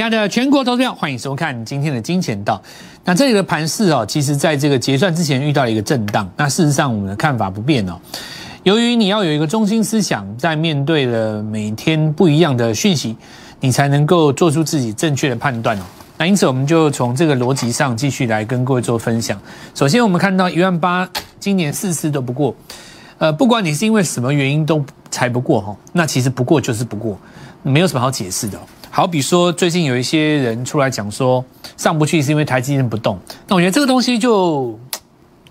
亲爱的全国投资者，欢迎收看今天的金钱道。那这里的盘势哦，其实在这个结算之前遇到了一个震荡。那事实上，我们的看法不变哦。由于你要有一个中心思想，在面对了每天不一样的讯息，你才能够做出自己正确的判断哦。那因此，我们就从这个逻辑上继续来跟各位做分享。首先，我们看到一万八，今年四次都不过。呃，不管你是因为什么原因都才不过哈，那其实不过就是不过，没有什么好解释的。好比说，最近有一些人出来讲说上不去是因为台积电不动，那我觉得这个东西就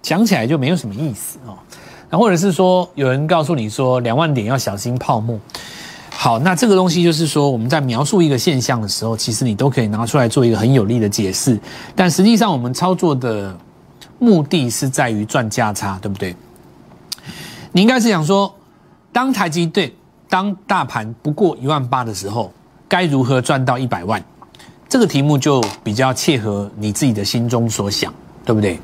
讲起来就没有什么意思哦。那或者是说，有人告诉你说两万点要小心泡沫。好，那这个东西就是说，我们在描述一个现象的时候，其实你都可以拿出来做一个很有力的解释。但实际上，我们操作的目的是在于赚价差，对不对？你应该是想说，当台积电、当大盘不过一万八的时候，该如何赚到一百万？这个题目就比较切合你自己的心中所想，对不对？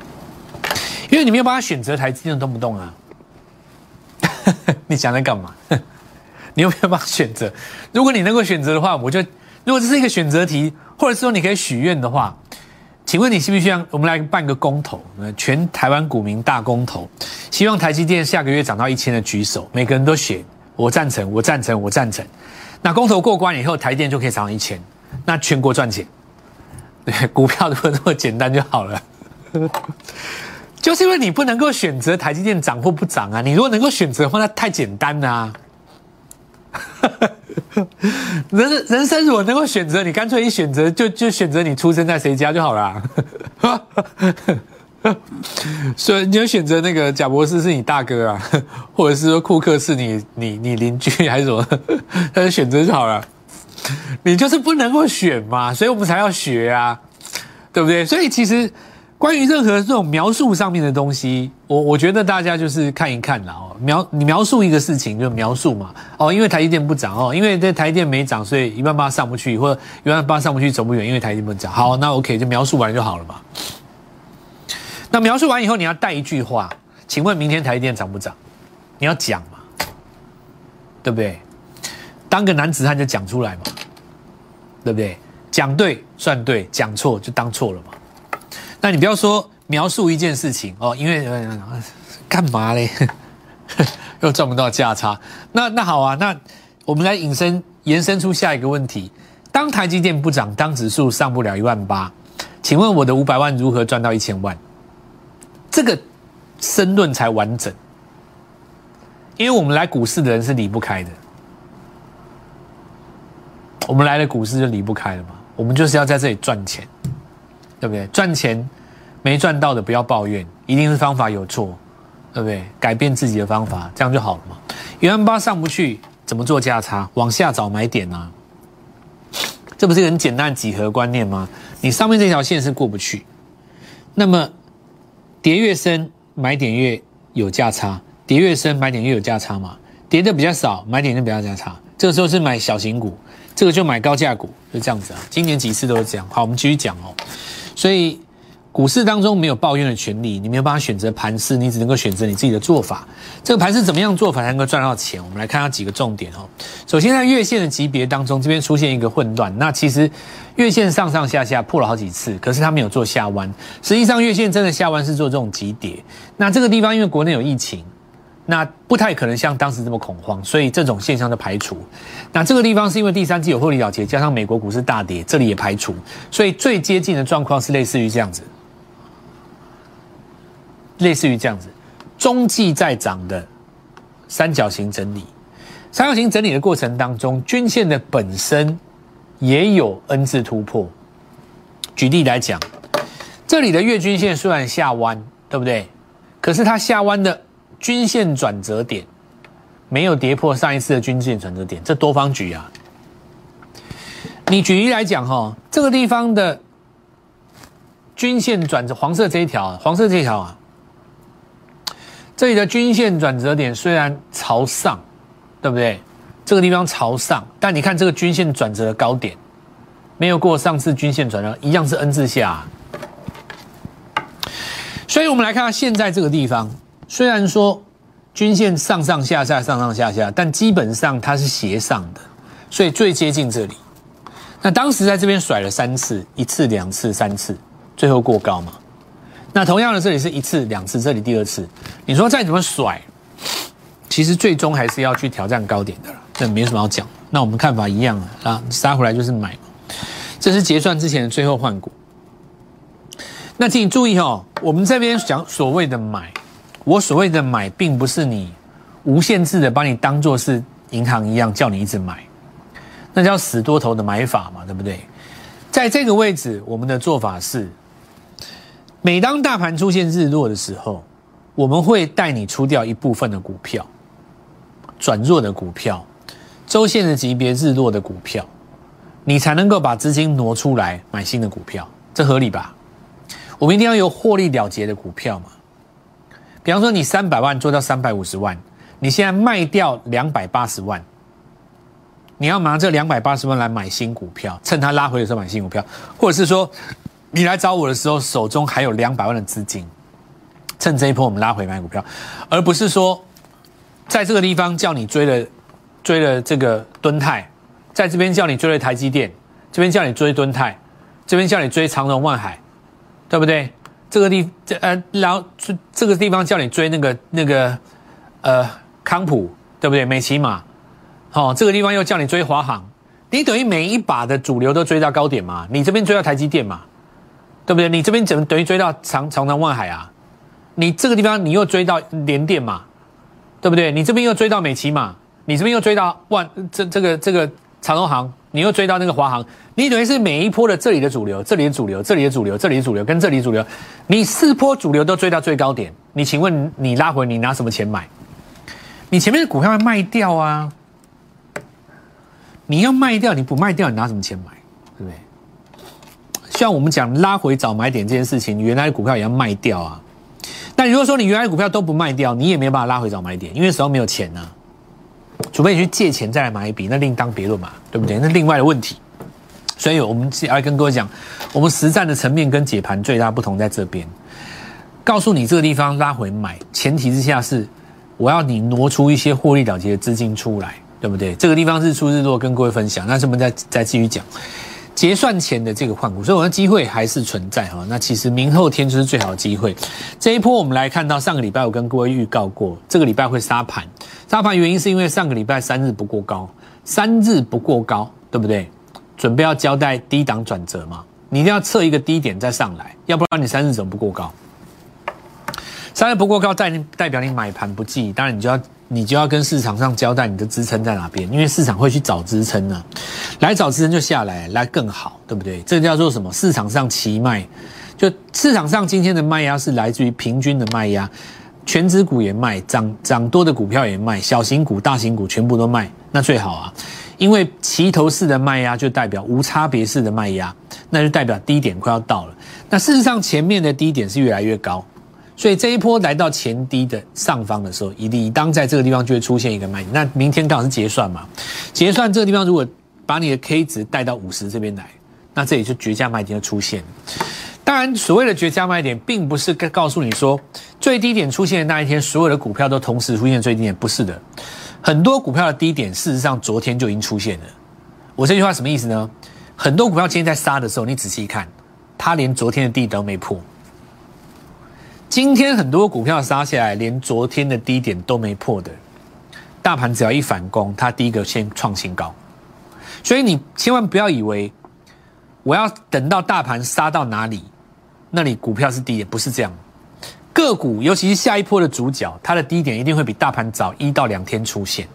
因为你没有办法选择台积电动不动啊？你想在干嘛？你有没有办法选择？如果你能够选择的话，我就如果这是一个选择题，或者说你可以许愿的话。请问你需不需要我们来办个公投？全台湾股民大公投，希望台积电下个月涨到一千的举手，每个人都写我赞成，我赞成，我赞成。那公投过关以后，台电就可以涨一千，那全国赚钱。对，股票如果那么简单就好了。就是因为你不能够选择台积电涨或不涨啊！你如果能够选择的话，那太简单啦。人人生如果能够选择，你干脆一选择就就选择你出生在谁家就好了。所以你要选择那个贾博士是你大哥啊，或者是说库克是你你你邻居还是什么，他就选择就好了。你就是不能够选嘛，所以我们才要学啊，对不对？所以其实。关于任何这种描述上面的东西，我我觉得大家就是看一看啦哦，描你描述一个事情就描述嘛哦，因为台积电不涨哦，因为这台积电没涨，所以一万八上不去，或者一万八上不去走不远，因为台积电不涨。好，那 OK 就描述完就好了嘛。那描述完以后，你要带一句话，请问明天台积电涨不涨？你要讲嘛，对不对？当个男子汉就讲出来嘛，对不对？讲对算对，讲错就当错了嘛。那你不要说描述一件事情哦，因为干嘛嘞？又赚不到价差。那那好啊，那我们来引申延伸出下一个问题：当台积电不涨，当指数上不了一万八，请问我的五百万如何赚到一千万？这个申论才完整。因为我们来股市的人是离不开的，我们来了股市就离不开了嘛。我们就是要在这里赚钱。对不对？赚钱没赚到的不要抱怨，一定是方法有错，对不对？改变自己的方法，这样就好了嘛。一万八上不去，怎么做价差？往下找买点啊！这不是很简单的几何观念吗？你上面这条线是过不去，那么跌越深，买点越有价差；跌越深，买点越有价差嘛。跌的比较少，买点就比较价差。这个时候是买小型股，这个就买高价股，就这样子啊。今年几次都是这样。好，我们继续讲哦。所以股市当中没有抱怨的权利，你没有办法选择盘势，你只能够选择你自己的做法。这个盘是怎么样做法才能够赚到钱？我们来看下几个重点哦。首先在月线的级别当中，这边出现一个混乱。那其实月线上上下下破了好几次，可是它没有做下弯。实际上月线真的下弯是做这种急跌。那这个地方因为国内有疫情。那不太可能像当时这么恐慌，所以这种现象的排除。那这个地方是因为第三季有获利了结，加上美国股市大跌，这里也排除。所以最接近的状况是类似于这样子，类似于这样子，中继在涨的三角形整理。三角形整理的过程当中，均线的本身也有 N 字突破。举例来讲，这里的月均线虽然下弯，对不对？可是它下弯的。均线转折点没有跌破上一次的均线转折点，这多方举啊。你举例来讲哈，这个地方的均线转折黄色这一条，黄色这一条啊，这里的均线转折点虽然朝上，对不对？这个地方朝上，但你看这个均线转折的高点没有过上次均线转折，一样是 N 字下。所以我们来看看现在这个地方。虽然说均线上上下下上上下下，但基本上它是斜上的，所以最接近这里。那当时在这边甩了三次，一次、两次、三次，最后过高嘛。那同样的，这里是一次、两次，这里第二次，你说再怎么甩，其实最终还是要去挑战高点的了，这没什么好讲。那我们看法一样啊，啊，杀回来就是买。这是结算之前的最后换股。那请你注意哦，我们这边讲所谓的买，我所谓的买，并不是你无限制的把你当做是银行一样叫你一直买。那叫死多头的买法嘛，对不对？在这个位置，我们的做法是：每当大盘出现日落的时候，我们会带你出掉一部分的股票，转弱的股票，周线的级别日落的股票，你才能够把资金挪出来买新的股票，这合理吧？我们一定要有获利了结的股票嘛。比方说，你三百万做到三百五十万，你现在卖掉两百八十万。你要拿这两百八十万来买新股票，趁它拉回的时候买新股票，或者是说，你来找我的时候手中还有两百万的资金，趁这一波我们拉回买股票，而不是说，在这个地方叫你追了追了这个敦泰，在这边叫你追了台积电，这边叫你追敦泰，这边叫你追长荣万海，对不对？这个地这呃，然后这这个地方叫你追那个那个呃康普，对不对？美骑马。好，这个地方又叫你追华航，你等于每一把的主流都追到高点嘛？你这边追到台积电嘛？对不对？你这边怎么等于追到长长江万海啊？你这个地方你又追到联电嘛？对不对？你这边又追到美琪嘛？你这边又追到万这这个这个长荣航，你又追到那个华航，你等于是每一波的这里的主流，这里的主流，这里的主流，这里的主流跟这里主流，你四波主流都追到最高点，你请问你拉回你拿什么钱买？你前面的股票要卖掉啊？你要卖掉，你不卖掉，你拿什么钱买？对不对？像我们讲拉回早买点这件事情，你原来的股票也要卖掉啊。但如果说你原来的股票都不卖掉，你也没有办法拉回早买点，因为手上没有钱呢。除非你去借钱再来买一笔，那另当别论嘛，对不对？那另外的问题。所以我们要跟各位讲，我们实战的层面跟解盘最大不同在这边。告诉你这个地方拉回买，前提之下是我要你挪出一些获利了结的资金出来。对不对？这个地方日出日落，跟各位分享。那我们再再继续讲结算前的这个换股，所以我的机会还是存在哈。那其实明后天就是最好的机会。这一波我们来看到，上个礼拜我跟各位预告过，这个礼拜会杀盘。杀盘原因是因为上个礼拜三日不过高，三日不过高，对不对？准备要交代低档转折嘛，你一定要测一个低点再上来，要不然你三日怎么不过高？三日不过高代代表你买盘不济，当然你就要。你就要跟市场上交代你的支撑在哪边，因为市场会去找支撑呢，来找支撑就下来，来更好，对不对？这叫做什么？市场上齐卖，就市场上今天的卖压是来自于平均的卖压，全指股也卖，涨涨多的股票也卖，小型股、大型股全部都卖，那最好啊，因为齐头式的卖压就代表无差别式的卖压，那就代表低点快要到了。那事实上前面的低点是越来越高。所以这一波来到前低的上方的时候，以理当在这个地方就会出现一个卖点。那明天刚好是结算嘛，结算这个地方如果把你的 K 值带到五十这边来，那这里就绝佳卖点就出现。当然，所谓的绝佳卖点，并不是告诉你说最低点出现的那一天，所有的股票都同时出现最低点，不是的。很多股票的低点，事实上昨天就已经出现了。我这句话什么意思呢？很多股票今天在杀的时候，你仔细看，它连昨天的低都没破。今天很多股票杀下来，连昨天的低点都没破的，大盘只要一反攻，它第一个先创新高。所以你千万不要以为我要等到大盘杀到哪里，那里股票是低点，不是这样。个股尤其是下一波的主角，它的低点一定会比大盘早一到两天出现。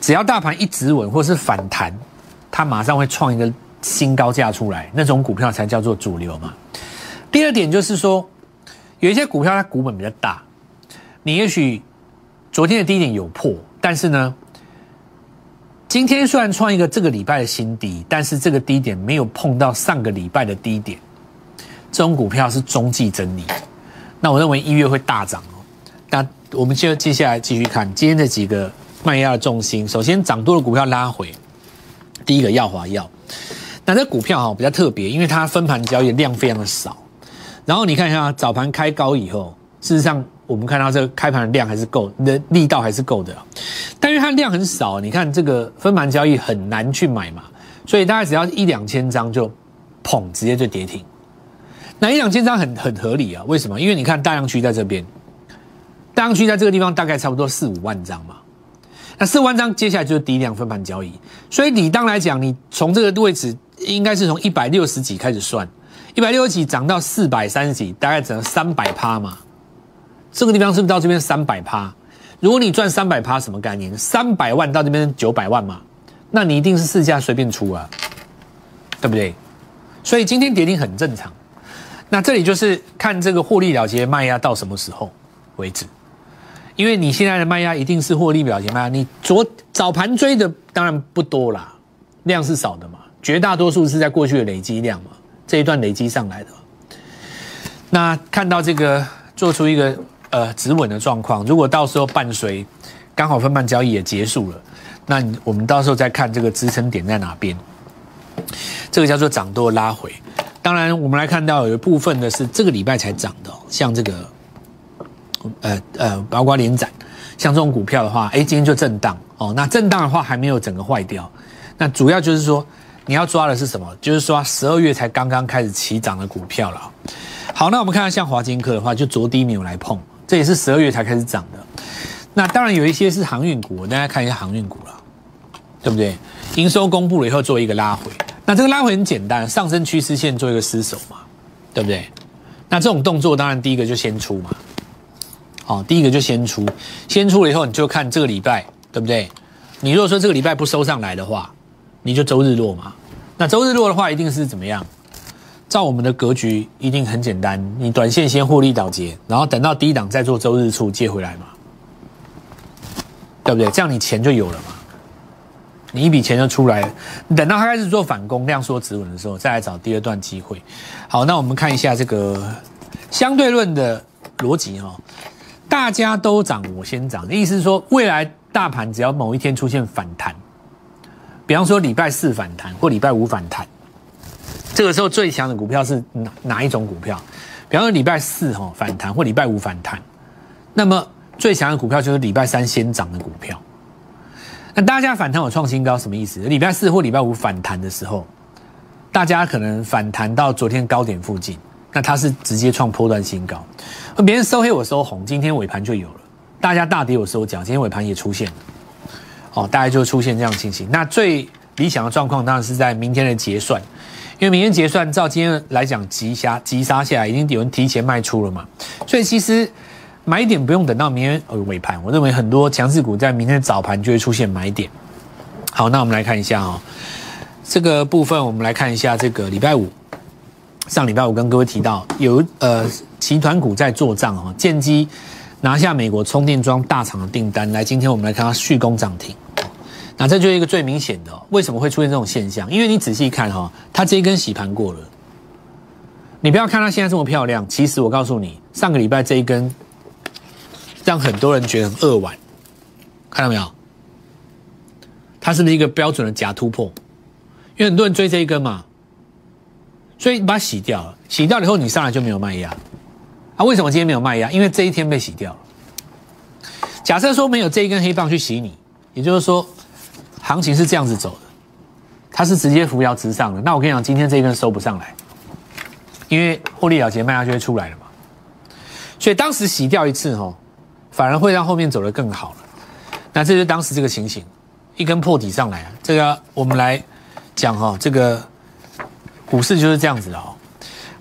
只要大盘一直稳或是反弹，它马上会创一个新高价出来，那种股票才叫做主流嘛。第二点就是说。有一些股票它股本比较大，你也许昨天的低点有破，但是呢，今天虽然创一个这个礼拜的新低，但是这个低点没有碰到上个礼拜的低点，这种股票是中继整理。那我认为一月会大涨哦。那我们就接下来继续看今天的几个卖压的重心。首先涨多的股票拉回，第一个耀华药，那这股票哈比较特别，因为它分盘交易量非常的少。然后你看一下早盘开高以后，事实上我们看到这个开盘的量还是够，的力道还是够的，但是它量很少。你看这个分盘交易很难去买嘛，所以大概只要一两千张就捧，直接就跌停。那一两千张很很合理啊？为什么？因为你看大量区在这边，大量区在这个地方大概差不多四五万张嘛。那四万张接下来就是低量分盘交易，所以理当来讲，你从这个位置应该是从一百六十几开始算，一百六十几涨到四百三十几，大概只能三百趴嘛。这个地方是不是到这边三百趴？如果你赚三百趴，什么概念？三百万到这边九百万嘛，那你一定是市价随便出啊，对不对？所以今天跌停很正常。那这里就是看这个获利了结卖压到什么时候为止，因为你现在的卖压一定是获利了结卖压，你昨早盘追的当然不多啦，量是少的嘛，绝大多数是在过去的累积量嘛，这一段累积上来的。那看到这个做出一个。呃，止稳的状况，如果到时候伴随刚好分盘交易也结束了，那我们到时候再看这个支撑点在哪边。这个叫做涨多拉回。当然，我们来看到有一部分的是这个礼拜才涨的，像这个，呃呃，包括连展，像这种股票的话，哎，今天就震荡哦。那震荡的话还没有整个坏掉，那主要就是说你要抓的是什么？就是说十二月才刚刚开始起涨的股票了。好，那我们看看像华金科的话，就昨低没有来碰。这也是十二月才开始涨的，那当然有一些是航运股，大家看一下航运股了，对不对？营收公布了以后做一个拉回，那这个拉回很简单，上升趋势线做一个失守嘛，对不对？那这种动作当然第一个就先出嘛，好，第一个就先出，先出了以后你就看这个礼拜，对不对？你如果说这个礼拜不收上来的话，你就周日落嘛，那周日落的话一定是怎么样？照我们的格局，一定很简单。你短线先获利了结，然后等到低档再做周日出借回来嘛，对不对？这样你钱就有了嘛，你一笔钱就出来了。等到他开始做反攻、量缩止稳的时候，再来找第二段机会。好，那我们看一下这个相对论的逻辑哈，大家都涨，我先涨，意思是说，未来大盘只要某一天出现反弹，比方说礼拜四反弹或礼拜五反弹。这个时候最强的股票是哪哪一种股票？比方说礼拜四哈反弹或礼拜五反弹，那么最强的股票就是礼拜三先涨的股票。那大家反弹有创新高什么意思？礼拜四或礼拜五反弹的时候，大家可能反弹到昨天高点附近，那它是直接创波段新高。别人收黑我收红，今天尾盘就有了。大家大跌我收脚，今天尾盘也出现了。哦，大概就出现这样情形。那最理想的状况当然是在明天的结算。因为明天结算，照今天来讲，急杀急杀下来，已经有人提前卖出了嘛，所以其实买点不用等到明天呃尾盘，我认为很多强势股在明天早盘就会出现买点。好，那我们来看一下哦，这个部分我们来看一下这个礼拜五，上礼拜五跟各位提到有呃集团股在做账哦，建机拿下美国充电桩大厂的订单，来今天我们来看它续攻涨停。那这就是一个最明显的，为什么会出现这种现象？因为你仔细看哈，它这一根洗盘过了。你不要看它现在这么漂亮，其实我告诉你，上个礼拜这一根让很多人觉得很扼腕，看到没有？它是不是一个标准的假突破？因为很多人追这一根嘛，所以你把它洗掉了，洗掉了以后你上来就没有卖压。啊，为什么今天没有卖压？因为这一天被洗掉了。假设说没有这一根黑棒去洗你，也就是说。行情是这样子走的，它是直接扶摇直上的。那我跟你讲，今天这一根收不上来，因为获利了结卖压就会出来了嘛。所以当时洗掉一次哈，反而会让后面走得更好了。那这是当时这个情形，一根破底上来啊。这个我们来讲哈，这个股市就是这样子的哦。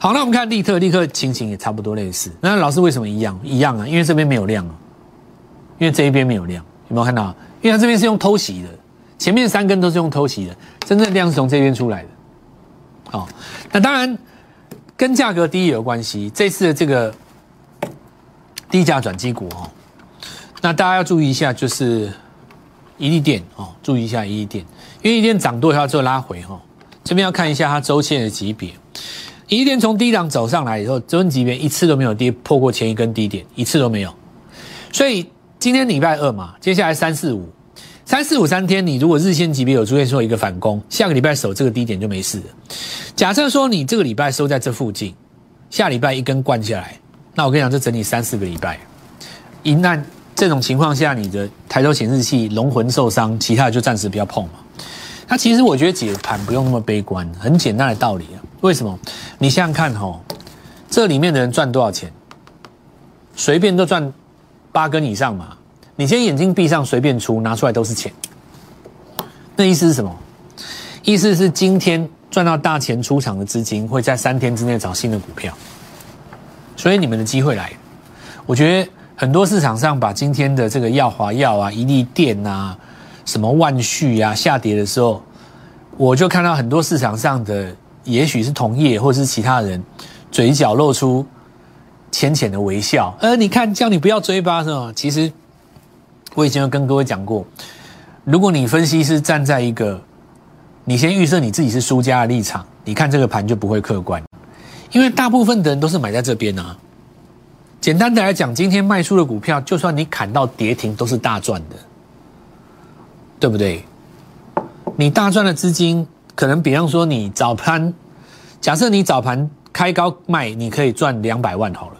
好，那我们看利特，利特情形也差不多类似。那老师为什么一样？一样啊，因为这边没有量啊，因为这一边没有量，有没有看到？因为它这边是用偷袭的。前面三根都是用偷袭的，真正量是从这边出来的。好，那当然跟价格低也有关系。这次的这个低价转机股哦，那大家要注意一下，就是一利电哦，注意一下一利电，因为一利电涨多要做拉回哈。这边要看一下它周线的级别，一天从低档走上来以后，周线级别一次都没有跌破过前一根低点，一次都没有。所以今天礼拜二嘛，接下来三四五。三四五三天，你如果日线级别有出现说一个反攻，下个礼拜守这个低点就没事了。假设说你这个礼拜收在这附近，下礼拜一根灌下来，那我跟你讲，这整理三四个礼拜，一旦这种情况下，你的抬头显示器龙魂受伤，其他的就暂时不要碰嘛。那其实我觉得解盘不用那么悲观，很简单的道理啊。为什么？你想想看哈，这里面的人赚多少钱？随便都赚八根以上嘛。你先眼睛闭上，随便出，拿出来都是钱。那意思是什么？意思是今天赚到大钱出场的资金会在三天之内找新的股票，所以你们的机会来。我觉得很多市场上把今天的这个耀华药啊、一利电啊。什么万续啊下跌的时候，我就看到很多市场上的，也许是同业或是其他人，嘴角露出浅浅的微笑。呃，你看叫你不要追吧，是吧？其实我以前有跟各位讲过，如果你分析是站在一个你先预设你自己是输家的立场，你看这个盘就不会客观，因为大部分的人都是买在这边啊。简单的来讲，今天卖出的股票，就算你砍到跌停，都是大赚的。对不对？你大赚的资金，可能比方说你早盘，假设你早盘开高卖，你可以赚两百万好了。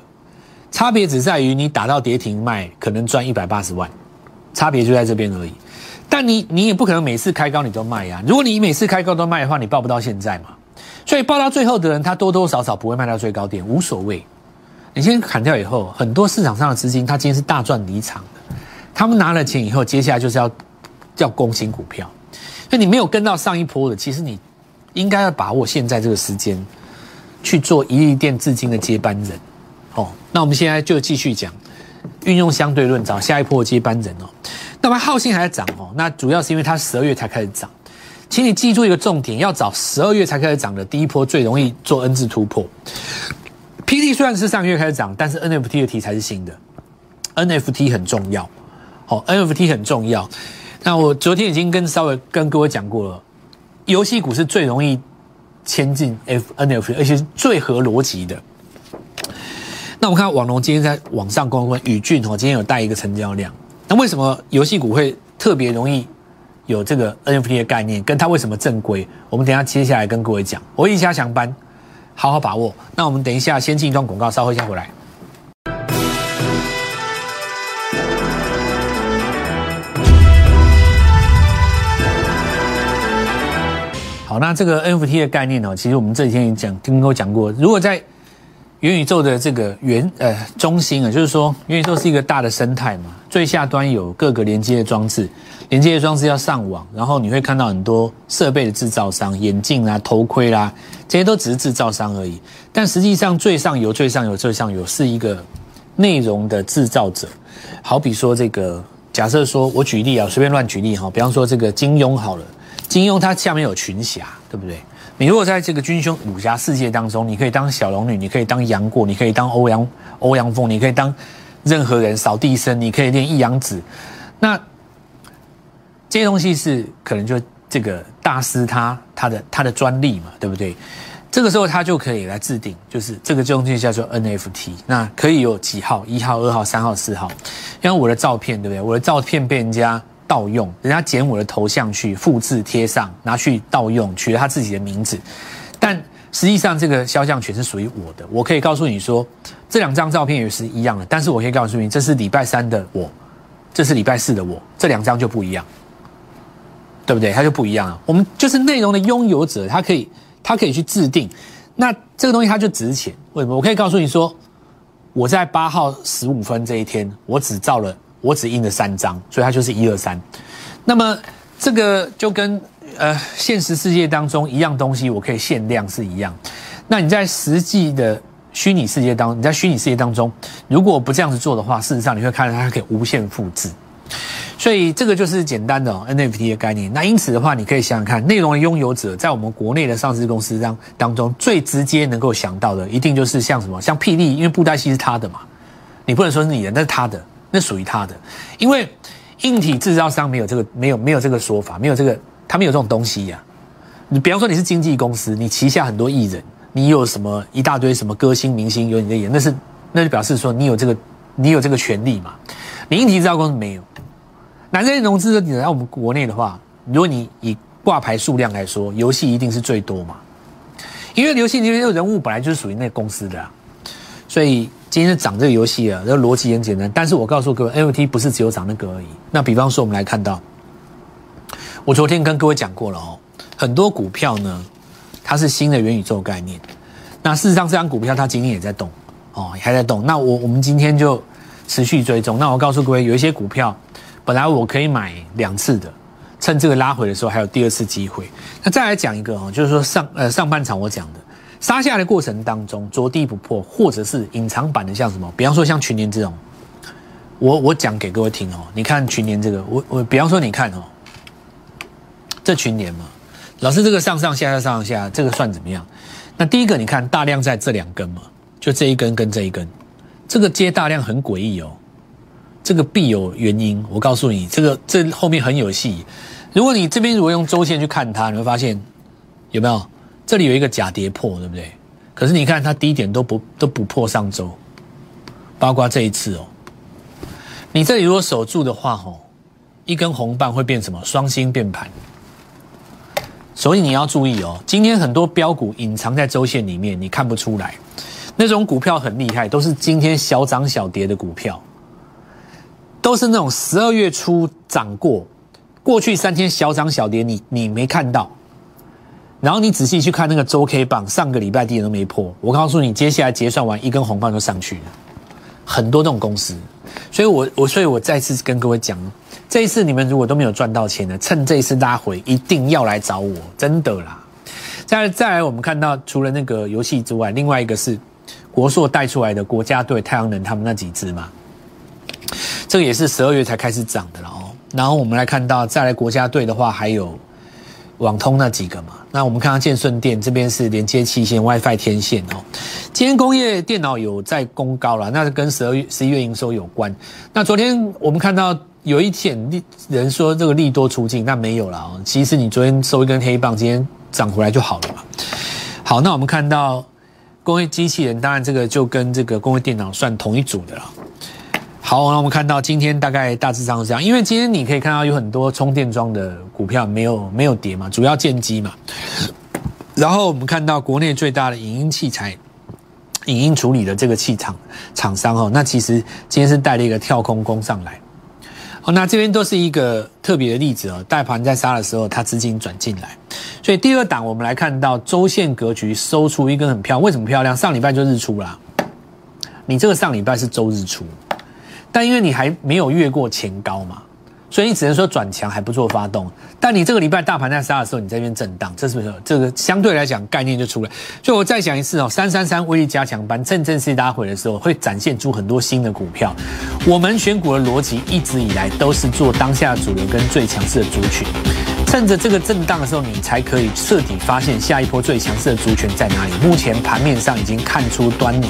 差别只在于你打到跌停卖，可能赚一百八十万，差别就在这边而已。但你你也不可能每次开高你都卖呀。如果你每次开高都卖的话，你报不到现在嘛。所以报到最后的人，他多多少少不会卖到最高点，无所谓。你先砍掉以后，很多市场上的资金，他今天是大赚离场的。他们拿了钱以后，接下来就是要。叫攻新股票，所以你没有跟到上一波的，其实你应该要把握现在这个时间去做一亿店至今的接班人。哦，那我们现在就继续讲运用相对论找下一波接班人哦。那么浩信还在涨哦，那主要是因为它十二月才开始涨，请你记住一个重点，要找十二月才开始涨的第一波最容易做 N 字突破。PT 虽然是上个月开始涨，但是 NFT 的题材是新的，NFT 很重要，哦，NFT 很重要。那我昨天已经跟稍微跟各位讲过了，游戏股是最容易牵进 F N F，而且是最合逻辑的。那我们看网龙今天在网上公关宇俊哦，今天有带一个成交量。那为什么游戏股会特别容易有这个 N F T 的概念？跟它为什么正规？我们等下接下来跟各位讲。我一加强班，好好把握。那我们等一下先进一段广告，稍后先回来。那这个 NFT 的概念呢？其实我们这几天也讲，跟各位讲过。如果在元宇宙的这个元呃中心啊，就是说元宇宙是一个大的生态嘛，最下端有各个连接的装置，连接的装置要上网，然后你会看到很多设备的制造商，眼镜啦、头盔啦，这些都只是制造商而已。但实际上最上游、最上游、最上游是一个内容的制造者。好比说这个，假设说我举例啊，随便乱举例哈，比方说这个金庸好了。金庸他下面有群侠，对不对？你如果在这个军兄武侠世界当中，你可以当小龙女，你可以当杨过，你可以当欧阳欧阳锋，你可以当任何人扫地僧，你可以练一阳指。那这些东西是可能就这个大师他他的他的专利嘛，对不对？这个时候他就可以来制定，就是这个东西叫做 NFT，那可以有几号，一号、二号、三号、四号，因为我的照片，对不对？我的照片被人家。盗用，人家剪我的头像去复制贴上，拿去盗用，取了他自己的名字，但实际上这个肖像权是属于我的。我可以告诉你说，这两张照片也是一样的，但是我可以告诉你，这是礼拜三的我，这是礼拜四的我，这两张就不一样，对不对？它就不一样了。我们就是内容的拥有者，他可以，他可以去制定，那这个东西它就值钱。为什么？我可以告诉你说，我在八号十五分这一天，我只照了。我只印了三张，所以它就是一二三。那么这个就跟呃现实世界当中一样东西，我可以限量是一样。那你在实际的虚拟世界当，你在虚拟世界当中，如果不这样子做的话，事实上你会看到它可以无限复制。所以这个就是简单的 NFT 的概念。那因此的话，你可以想想看，内容的拥有者在我们国内的上市公司当当中，最直接能够想到的，一定就是像什么，像霹雳，因为布袋戏是他的嘛，你不能说是你的，那是他的。那属于他的，因为硬体制造商没有这个，没有没有这个说法，没有这个，他没有这种东西呀。你比方说你是经纪公司，你旗下很多艺人，你有什么一大堆什么歌星明星有你的演，那是那就表示说你有这个，你有这个权利嘛。你硬体制造公司没有。那这些融资的你在我们国内的话，如果你以挂牌数量来说，游戏一定是最多嘛，因为游戏里面的人物本来就是属于那个公司的，所以。今天涨这个游戏啊，这逻辑很简单。但是我告诉各位，NFT 不是只有涨那个而已。那比方说，我们来看到，我昨天跟各位讲过了哦，很多股票呢，它是新的元宇宙概念。那事实上，这张股票它今天也在动哦，还在动。那我我们今天就持续追踪。那我告诉各位，有一些股票本来我可以买两次的，趁这个拉回的时候还有第二次机会。那再来讲一个哦，就是说上呃上半场我讲的杀下的过程当中着地不破，或者是隐藏版的，像什么？比方说像群年这种，我我讲给各位听哦。你看群年这个，我我比方说你看哦，这群年嘛，老师这个上上下下上上下，这个算怎么样？那第一个，你看大量在这两根嘛，就这一根跟这一根，这个接大量很诡异哦，这个必有原因。我告诉你，这个这后面很有戏。如果你这边如果用周线去看它，你会发现有没有这里有一个假跌破，对不对？可是你看它低点都不都不破上周，包括这一次哦。你这里如果守住的话，吼，一根红棒会变什么？双星变盘。所以你要注意哦，今天很多标股隐藏在周线里面，你看不出来。那种股票很厉害，都是今天小涨小跌的股票，都是那种十二月初涨过，过去三天小涨小跌，你你没看到。然后你仔细去看那个周 K 棒，上个礼拜低点都没破。我告诉你，接下来结算完一根红棒就上去了，很多这种公司。所以我我所以我再次跟各位讲。这一次你们如果都没有赚到钱的，趁这一次拉回，一定要来找我，真的啦。再再来，我们看到除了那个游戏之外，另外一个是国硕带出来的国家队太阳能他们那几只嘛，这个也是十二月才开始涨的了哦。然后我们来看到再来国家队的话，还有网通那几个嘛。那我们看到建顺电这边是连接器线 WiFi 天线哦。今天工业电脑有在攻高了，那是跟十二月十一月营收有关。那昨天我们看到。有一点利人说这个利多出尽，那没有了哦。其实你昨天收一根黑棒，今天涨回来就好了嘛。好，那我们看到工业机器人，当然这个就跟这个工业电脑算同一组的了。好，那我们看到今天大概大致上是这样，因为今天你可以看到有很多充电桩的股票没有没有跌嘛，主要建机嘛。然后我们看到国内最大的影音器材、影音处理的这个气厂厂商哦，那其实今天是带了一个跳空攻上来。哦，那这边都是一个特别的例子哦。大盘在杀的时候，它资金转进来，所以第二档我们来看到周线格局收出一根很漂亮。为什么漂亮？上礼拜就日出啦。你这个上礼拜是周日出，但因为你还没有越过前高嘛。所以你只能说转强还不做发动，但你这个礼拜大盘在杀的时候，你这边震荡，这是不是这个相对来讲概念就出来？所以我再讲一次哦，三三三威力加强班趁正式拉回的时候，会展现出很多新的股票。我们选股的逻辑一直以来都是做当下主流跟最强势的族群，趁着这个震荡的时候，你才可以彻底发现下一波最强势的族群在哪里。目前盘面上已经看出端倪。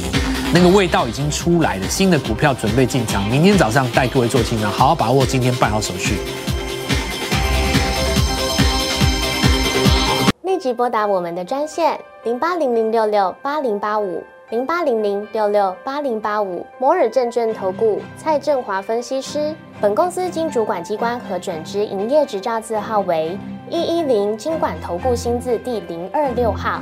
那个味道已经出来了，新的股票准备进场，明天早上带各位做清仓，好好把握今天办好手续。立即拨打我们的专线零八零零六六八零八五零八零零六六八零八五摩尔证券投顾蔡振华分析师。本公司经主管机关核准之营业执照字号为一一零金管投顾新字第零二六号。